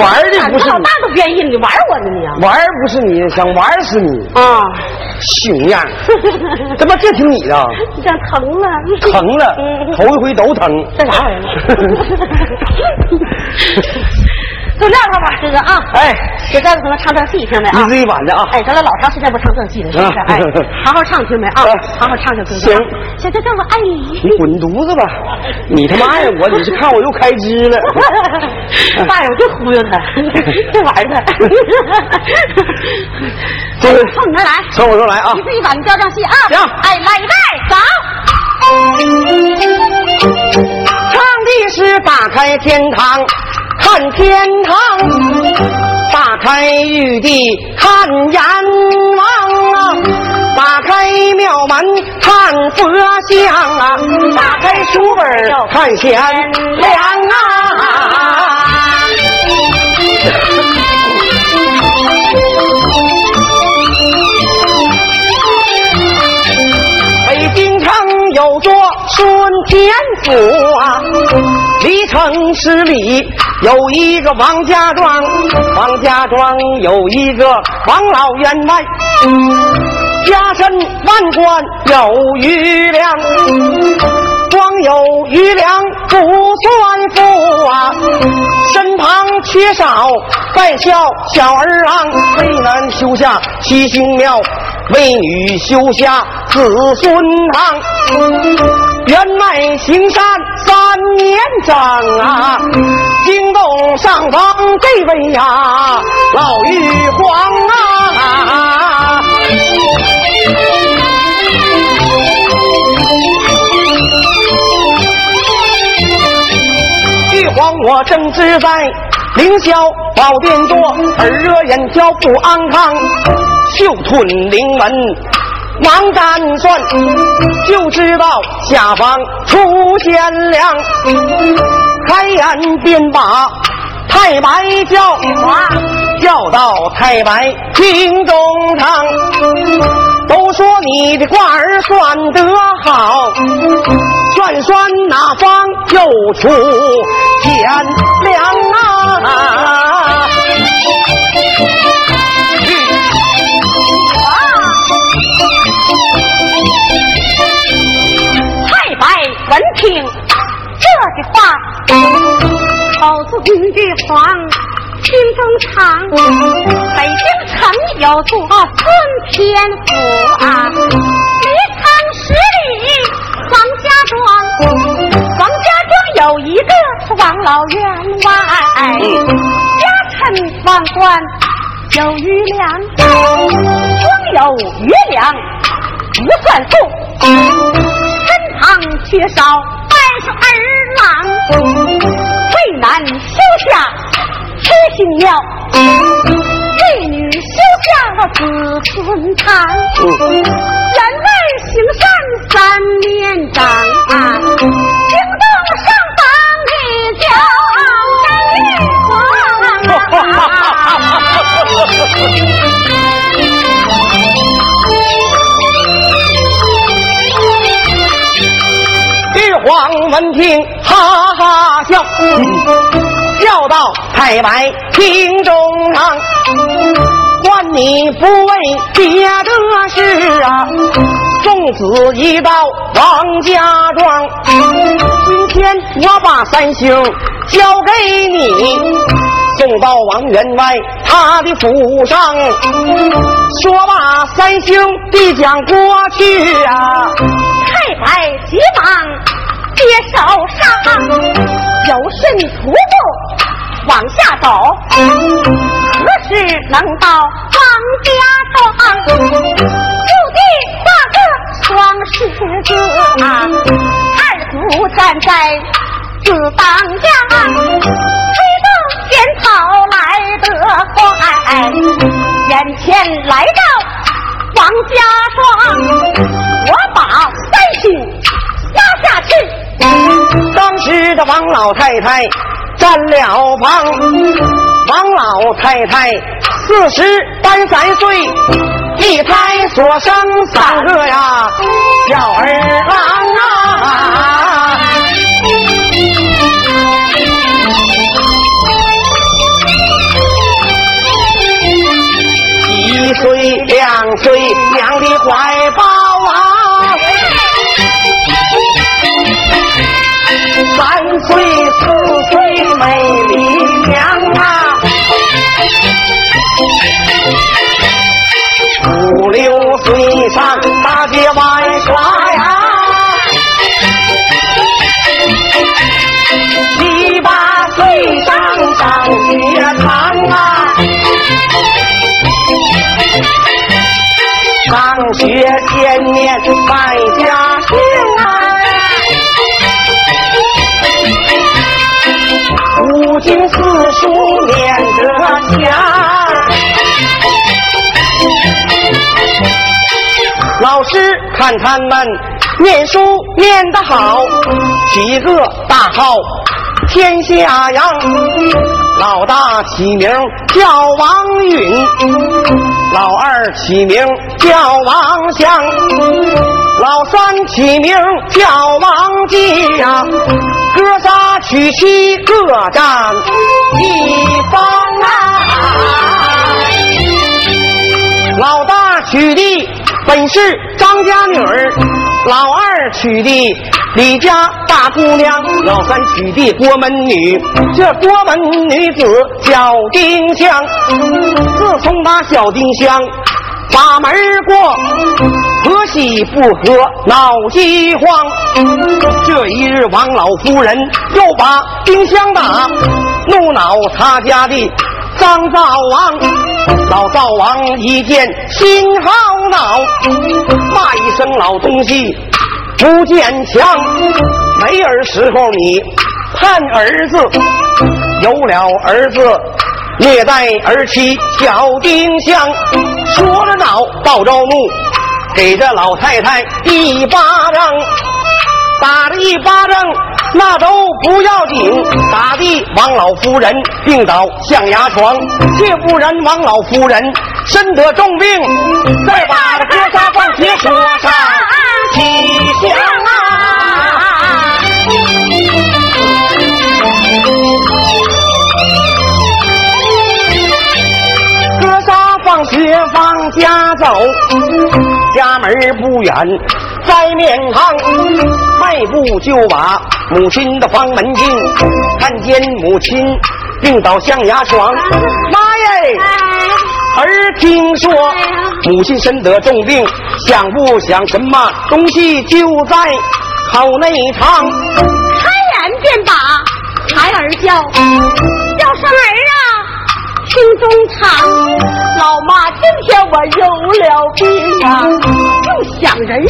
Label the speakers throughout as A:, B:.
A: 玩的不是
B: 老大都愿意，你玩我呢你？
A: 玩不是你，想玩死 你
B: 啊！
A: 熊样，怎么这听你的？
B: 想疼了，
A: 疼了，头一回都疼。
B: 这啥玩意儿？就撂他吧，哥哥啊！
A: 哎，
B: 给哥哥可能唱正戏，听没啊？
A: 你自己晚的啊！
B: 哎，咱俩老长时间不唱正戏了，是不是？哎，好好唱，听没啊？好好唱，唱，哥哥。
A: 行，
B: 行行行，我爱你。
A: 你滚犊子吧！你他妈爱我，你是看我又开支了。
B: 大友就忽悠他，这玩意儿。
A: 这个
B: 从你那来，
A: 从我这来啊！
B: 你自己把你调正戏啊！
A: 行，
B: 哎，来一
A: 走。唱的是打开天堂。看天堂，打开玉帝看阎王啊，打开庙门看佛像啊，打开书本看贤良啊。北京城有座顺天府啊，离城十里。有一个王家庄，王家庄有一个王老员外，家身万贯有余粮，光有余粮不算富啊，身旁缺少在孝小儿郎，为男修下七星庙，为女修下子孙堂。员外行善三年整啊，惊动上方这位呀老玉皇啊！玉皇我正自在凌霄宝殿坐，耳热眼焦不安康，袖吞灵门。忙占算，就知道下方出贤良，开眼便把太白叫，叫到太白厅中堂。都说你的卦儿算得好，算算哪方又出贤良啊？
B: 太白闻听这句话，口字玉皇心中藏。北京城有座顺天府啊，离城十里王家庄。王家庄有一个是王老员外，家产万贯有余粮，光有余粮不算富。旁缺少百十儿郎，为男休下七星庙，为女休下子孙堂。员外行善三年长，惊动上方的叫玉皇。
A: 王闻听，哈哈笑，笑到太白厅中堂。唤你不为别的事啊，送子一到王家庄。今天我把三星交给你，送到王员外他的府上。说罢，三星递将过去啊，
B: 太白急忙。接手上，有顺徒步往下走，何时能到王家庄？就地画个双十字，二祖站在子当家，推动仙草来得快，眼前来到王家庄，我把三星拉下去。
A: 当时的王老太太占了房，王老太太四十单三岁，一胎所生三个呀小儿郎啊。师看他们念书念得好，起个大号天下扬。老大起名叫王允，老二起名叫王祥，老三起名叫王继呀。哥仨娶妻各占一方啊。老大娶的本是张家女儿，老二娶的李家大姑娘，老三娶的郭门女。这郭门女子叫丁香。自从把小丁香把门过，婆媳不和闹饥荒。这一日，王老夫人又把丁香打，怒恼他家的张灶王。老灶王一见心好恼，骂一声老东西不坚强。没儿时候你盼儿子，有了儿子虐待儿妻小丁香。说着恼，道着怒，给这老太太一巴掌，打了一巴掌。那都不要紧，打的王老夫人病倒象牙床，却不然王老夫人身得重病，再把这哥仨放学说上起香啊！哥仨放学往家走，家门不远，在面堂，迈步就把。母亲的房门进，看见母亲病倒象牙床。妈耶！儿听说母亲身得重病，想不想什么东西就在口内藏？
B: 开眼便把孩儿叫，叫声儿啊，心中藏。老妈，今天我有了病啊，又想人肉。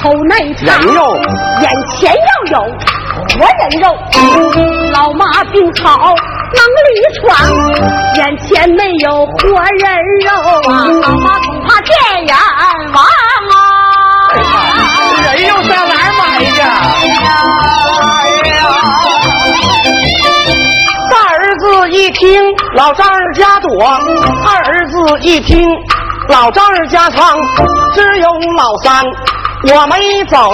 B: 口内
A: 人肉，
B: 眼前要有活人肉。老妈病好能力闯，眼前没有活人肉啊！老妈恐怕见阎王
A: 一听老丈人家躲，二儿子一听老丈人家藏，只有老三。我没走，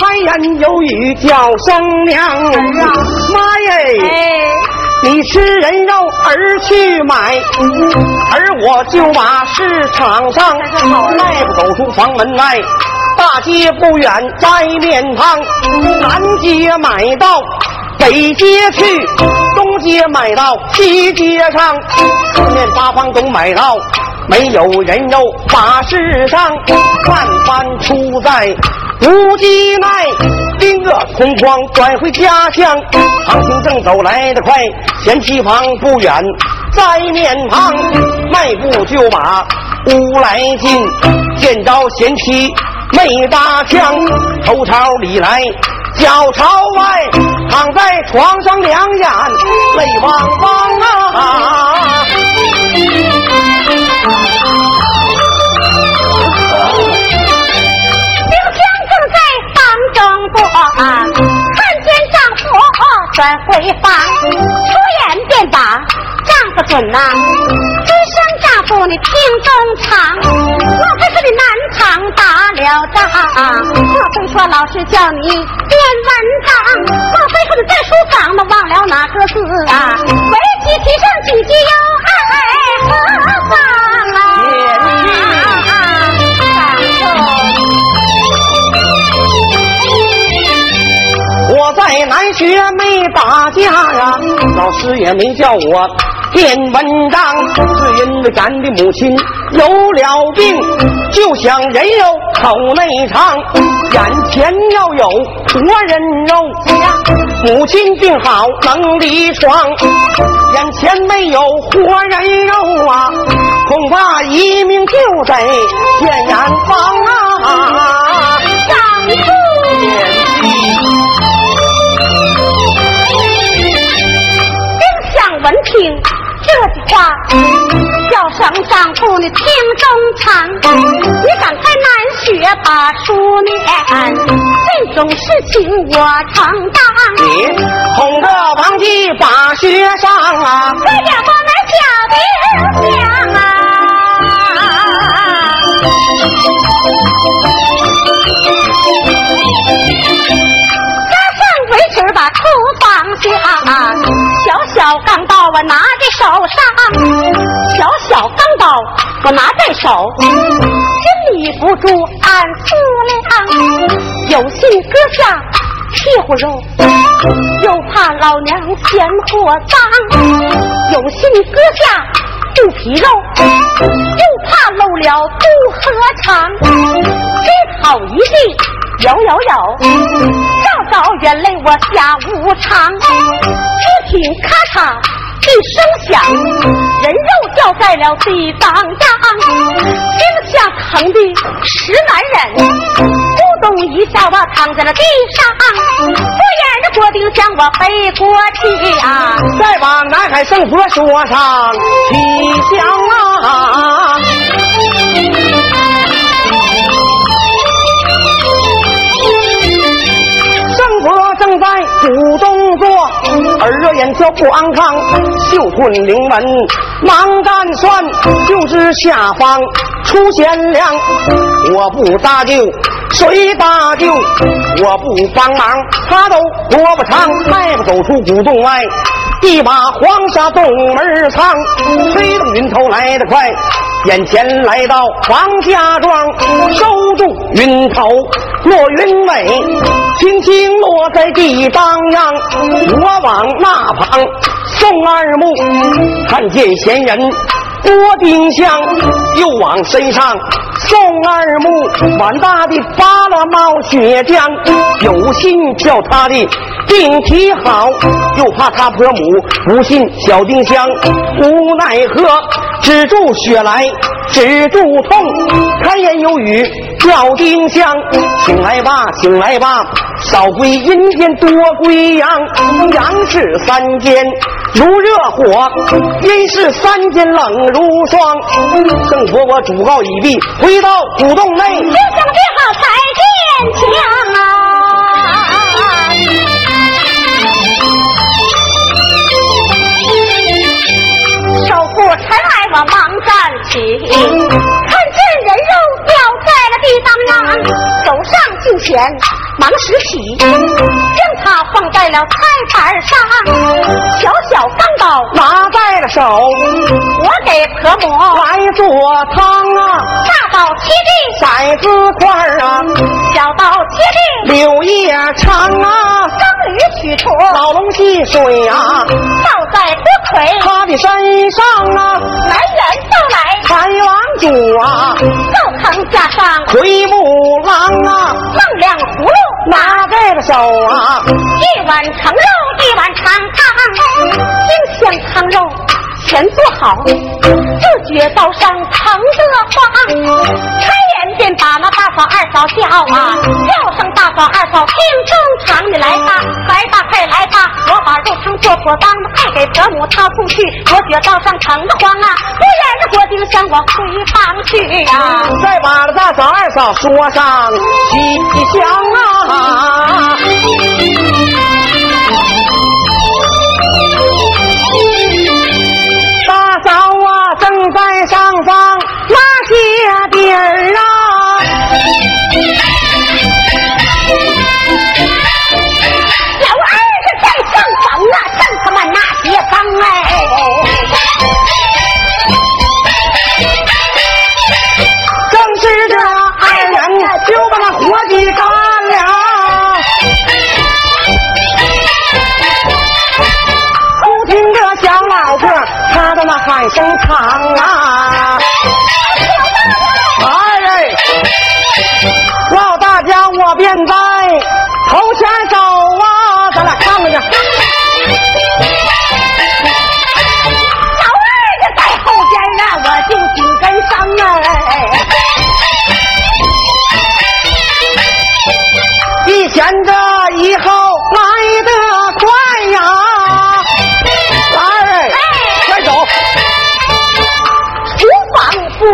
A: 开言有语叫声娘啊！妈耶！你吃人肉儿去买，而我就把市场上迈步走出房门外，大街不远摘面汤，南街买到北街去，街买到西街上，四面八方都买到。没有人肉把世上，万般出在无机奈，兵个空旷转回家乡。唐青正走来得快，贤妻房不远在面旁，迈步就把屋来进，见着贤妻没搭腔，头朝里来脚朝外，躺在床上两眼泪汪汪啊。
B: 刘香正在房中过看见丈夫转回房，出言便把丈夫准呐，只生丈夫你听中藏，莫非是你南唐打了仗？莫非说老师叫你练文章？莫非说你在书房那忘了哪个字啊？为其提上几句又爱何方啊？
A: 我在南学没打架呀，老师也没叫我见文章，是因为咱的母亲有了病，就想人肉口内藏，眼前要有活人肉。母亲病好能离床，眼前没有活人肉啊，恐怕一命就得见阎王啊！
B: 听这句话，叫声丈夫你听中唱，你赶快难学把书念，这种事情我承担。
A: 你哄着王姬把学上啊，
B: 这也不能小兵讲啊！加上围裙把厨房下，小钢刀我拿在手上，小小钢刀我拿在手，心里不住暗思量，有心割下屁股肉，又怕老娘嫌货脏，有心割下肚皮肉，又怕漏了肚和肠，这好一地。摇摇摇，照照眼泪我下无常，只听咔嚓一声响，人肉掉在了地当当，惊吓疼的实难忍，咕咚一下我躺在了地上，不眼的郭丁向我背过去啊，
A: 再把南海圣佛说上吉祥啊！主动作，耳热眼焦不安康，袖困灵门忙干算，就知下方出贤良。我不搭救，谁搭救？我不帮忙，他都活不长，迈步走出古洞外。一把黄沙洞门藏，推动云头来得快，眼前来到王家庄，收住云头落云尾，轻轻落在地当央。我往那旁送二目，看见闲人郭丁香，又往身上送二目，碗大的扒拉冒血浆，有心叫他的病体好，又怕他婆母不信小丁香，无奈何止住血来止住痛，开言有语叫丁香，醒来吧醒来吧，少归阴间多归阳，阳是三间如热火，阴是三间冷如霜。圣佛我嘱告已毕，回到古洞内。
B: 就想别好才坚强手扶尘埃我忙站起，看见人肉掉在了地当央，走上近前忙拾起，将它放在了菜板上，小小钢刀
A: 拿在了手，
B: 我给婆母
A: 来做汤啊，
B: 大刀切地，
A: 骰子块啊，
B: 小刀切地，
A: 柳叶长啊，
B: 蒸鱼取出，
A: 老龙戏水啊，
B: 倒在锅盔，
A: 他的身上啊，
B: 来人就来，
A: 财王主啊，
B: 灶堂架上
A: 魁木狼啊，
B: 放两葫芦，
A: 拿在了手啊，
B: 一碗盛肉，一碗长汤，丁香汤肉全做好，自觉刀上疼得慌，开眼便把那大嫂二嫂叫啊，叫声大嫂二嫂听中场，你来吧，来吧，快来吧，我把肉汤做妥当，配给婆母她送去，我觉刀上疼得慌啊，不然这郭丁香我回房去啊。
A: 再把那大嫂二嫂说上吉祥啊。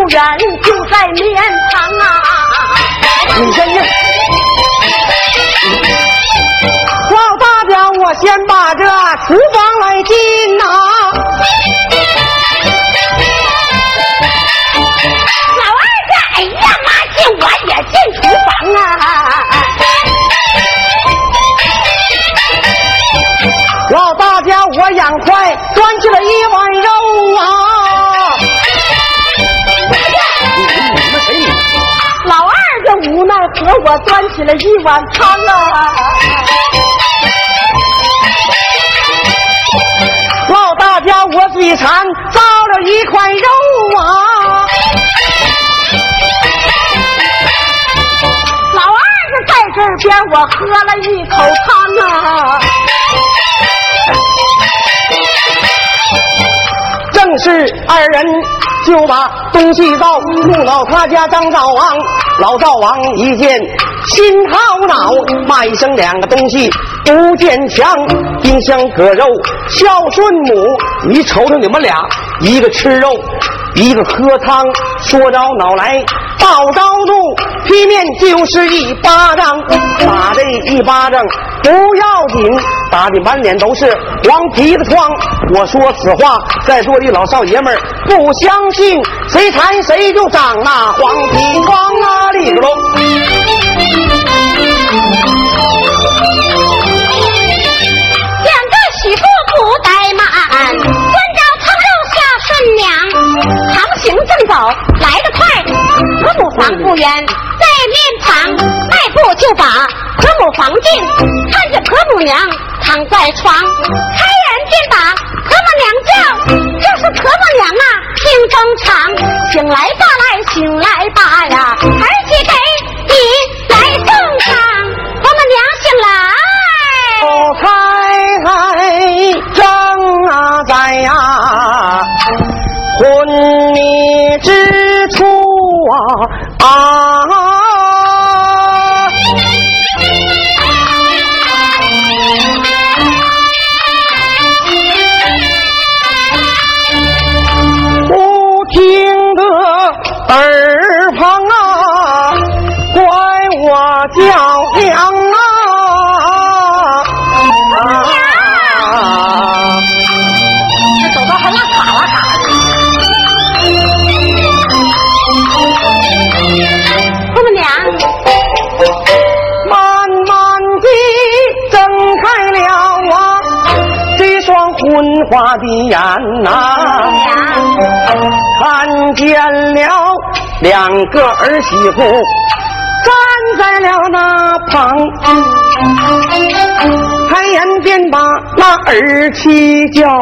A: 人就在
B: 面堂啊！
A: 你先去。老大家，我先把这厨房来进呐。
B: 我
A: 端起了一碗
B: 汤啊！
A: 老大家，我嘴馋，造了一块肉啊！
B: 老二在这边，我喝了一口汤啊！
A: 正是二人就把东西倒，怒恼他家张灶王。老灶王一见心好恼，骂一声两个东西不见强，冰箱割肉孝顺母。你瞅瞅你们俩，一个吃肉，一个喝汤，说着恼来报着怒，劈面就是一巴掌，打这一巴掌不要紧，打的满脸都是黄皮子疮。我说此话，在座的老少爷们儿不相信，谁缠谁就长那黄皮疮啊！里个喽。
B: 长。行正走，来得快，婆母房不远，在面旁，迈步就把婆母房进，看见婆母娘躺在床，开眼便把婆母娘叫，这是婆母娘啊，听风长，醒来吧来，醒来吧呀，儿媳给
A: 之处啊啊！不听得耳旁啊，怪我叫娘花的眼呐、看见了两个儿媳妇站在了那旁，开眼便把那儿妻叫，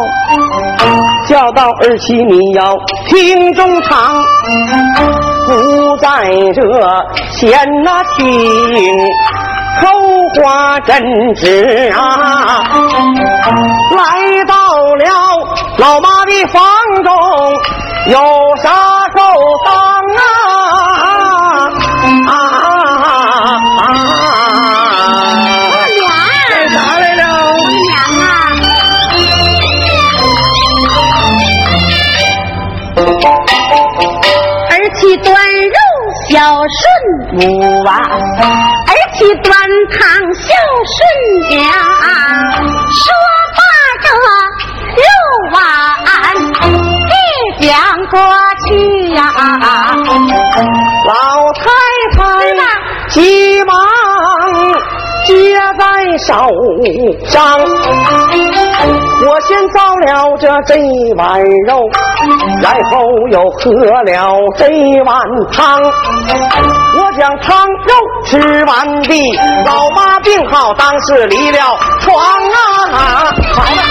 A: 叫到儿妻你要听中堂。不在这闲那听口话真知啊，来到了老妈的房中，有啥够当啊啊啊！
B: 婆娘，
A: 干啥来
B: 了？娘啊，儿媳端肉孝顺母啊，儿媳端汤孝顺娘。说罢这肉碗一将过去呀、
A: 老太太急忙接在手上，我先造了这这碗肉，然后又喝了这碗汤。我将汤肉吃完毕，老妈病好，当时离了床啊！好了。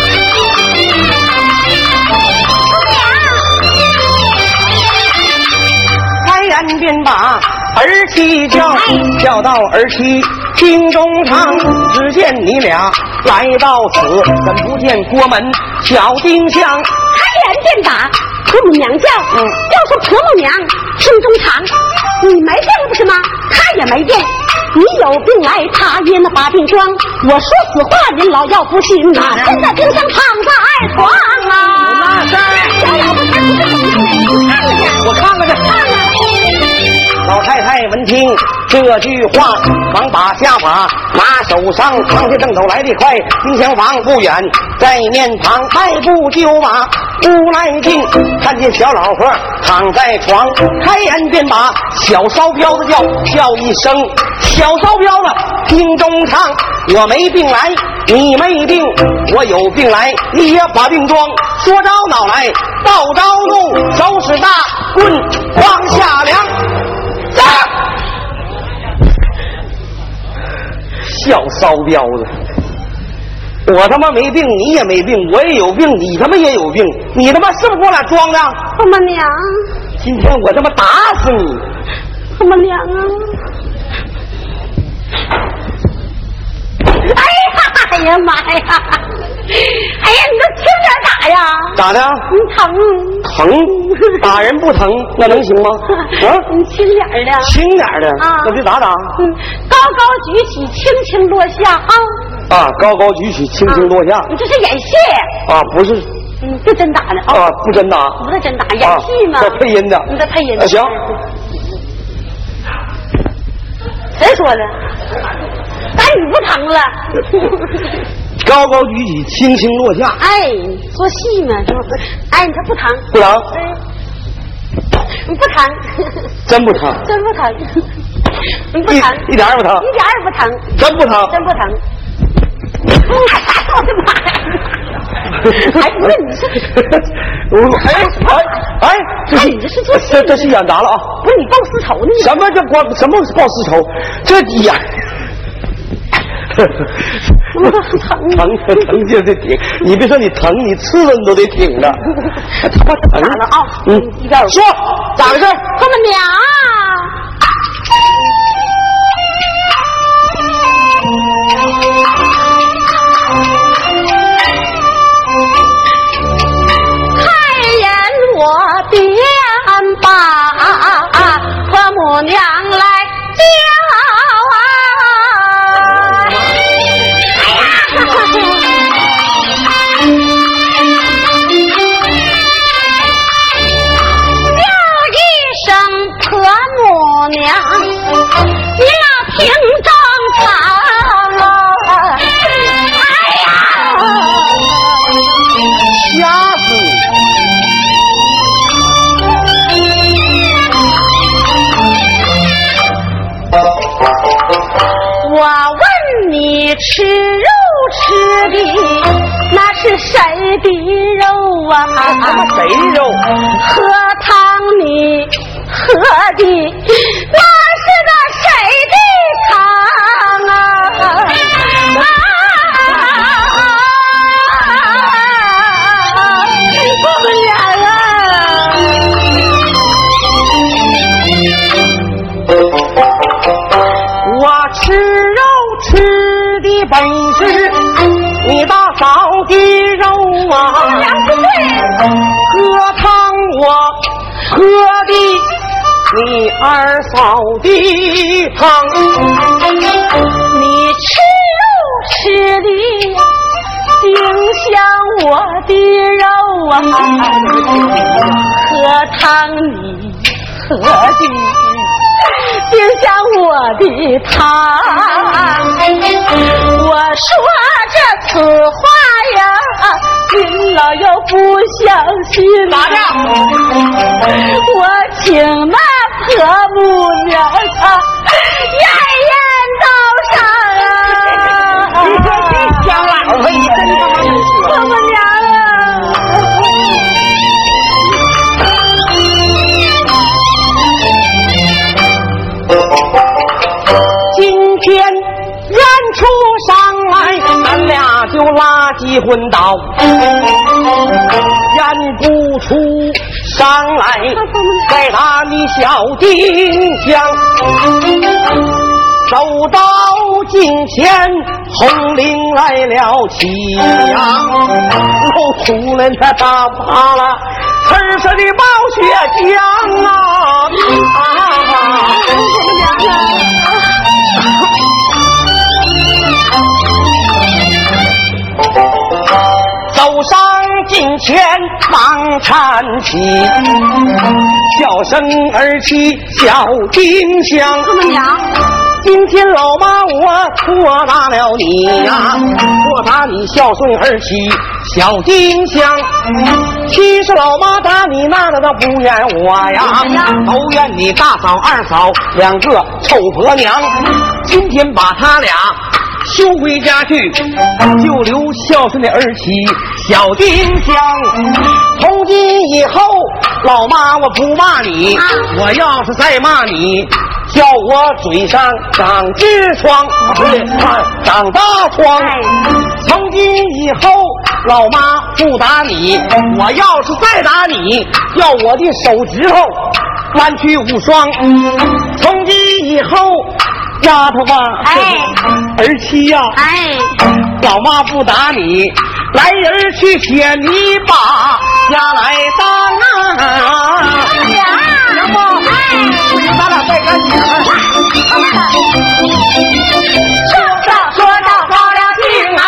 A: 开言便把儿妻叫，叫到儿妻厅中堂。只见你俩来到此，怎不见郭门小丁香？
B: 开言便打婆母娘叫，
A: 嗯
B: 要说婆母娘心中藏，你没病不是吗？他也没病，你有病来，他也那把病装。我说死话，您老要不信呐、现在冰箱躺在床啊，
A: 那是
B: 小老婆才不是怎么样的，你看看去，
A: 我看看去。
B: 老太太闻听
A: 这句话忙把下马拿手上，扛下正走。来得快，金厢房不远，在面旁迈步就马屋来进，看见小老婆躺在床，开眼便把小骚彪子叫，叫一声小骚彪子听中唱，我没病来，你没病，我有病来，你也把病装，说着恼来，道着怒，手使大棍往下量，站。小骚彪子，我他妈没病，你也没病，我也有病，你他妈也有病，你他妈是不是给我俩装的？
B: 他妈娘，
A: 今天我他妈打死你！
B: 他妈娘啊！哎呀，哎呀妈呀！哎呀，你这轻点打呀！
A: 咋的？
B: 你疼？
A: 疼？打人不疼，那能行吗？啊？
B: 你轻点的。
A: 轻点的
B: 啊
A: 那就咋打？
B: 嗯，高高举起，轻轻落下啊！
A: 啊，高高举起，轻轻落下。
B: 你这是演戏，
A: 啊，不是
B: 嗯，不真打的啊！
A: 啊，不真打。
B: 不是真打，演戏嘛。
A: 啊这配音的
B: 你这配音
A: 的行。
B: 谁说的？打你不疼了？
A: 高高举起，轻轻落下，
B: 哎，做戏嘛，是不是？哎，你这不疼？
A: 不疼，
B: 哎，你不疼，
A: 真不疼，
B: 真不疼，你不疼，
A: 一点也不疼，
B: 一点也不疼，
A: 真不疼。
B: 真不疼。我的妈呀！哎，不是你是，
A: 我哎哎哎，这
B: 你这是做戏
A: 这这戏演砸了啊！
B: 不是你报私仇呢？
A: 什么叫光什么报私仇？这演
B: 疼
A: 疼疼就得挺，你别说你疼，你刺了你都得挺着，还他妈疼
B: 咋了啊
A: 嗯
B: 一边儿
A: 说咋回事？
B: 婆妈娘，开言我便把婆母娘啊？
A: 他妈谁的肉？
B: 喝汤你喝的那是个谁的汤啊？啊！我们俩啊！
A: 我吃肉吃的本喝的你二嫂的汤，
B: 你吃肉吃的丁香我的肉啊，喝汤你喝的丁香我的汤。我说这此话呀，您老要不相信，
A: 咋的？
B: 我请那婆母娘啊，验验道上啊！
A: 你说这乡老婆，
B: 婆？母娘啊！
A: 今天演出上，咱俩就拉鸡昏倒，演不出上来，再打你小丁香。走到近前，红绫来了起呀，露出了那大巴拉，刺刺的冒血浆啊！忙搀起，叫声儿媳小丁香。
B: 怎么讲？
A: 今天老妈我错打了你呀，错打你孝顺儿媳小丁香。其实老妈打你那那倒不怨我呀，都怨你大嫂二嫂两个臭婆娘。今天把他俩休回家去，就留孝顺的儿媳小丁香。从今以后，老妈我不骂你，我要是再骂你。叫我嘴上长痔疮，不对，长大疮。从今以后，老妈不打你，我要是再打你，要我的手指头弯曲无双。从今以后，丫头吧，
B: 哎，
A: 儿妻呀，
B: 哎，
A: 老妈不打你，来人去写泥巴下来当啊！
B: 娘啊，哎，
A: 咱俩再干姐们。
B: 说到说到高粱兴啊，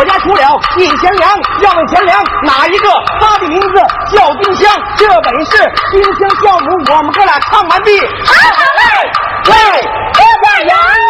A: 我家除了一贤良，要问贤良哪一个？他的名字叫丁香，这本是丁香教母，我们哥俩唱完毕。
B: 好好嘞，
A: 喂，
B: 这个人。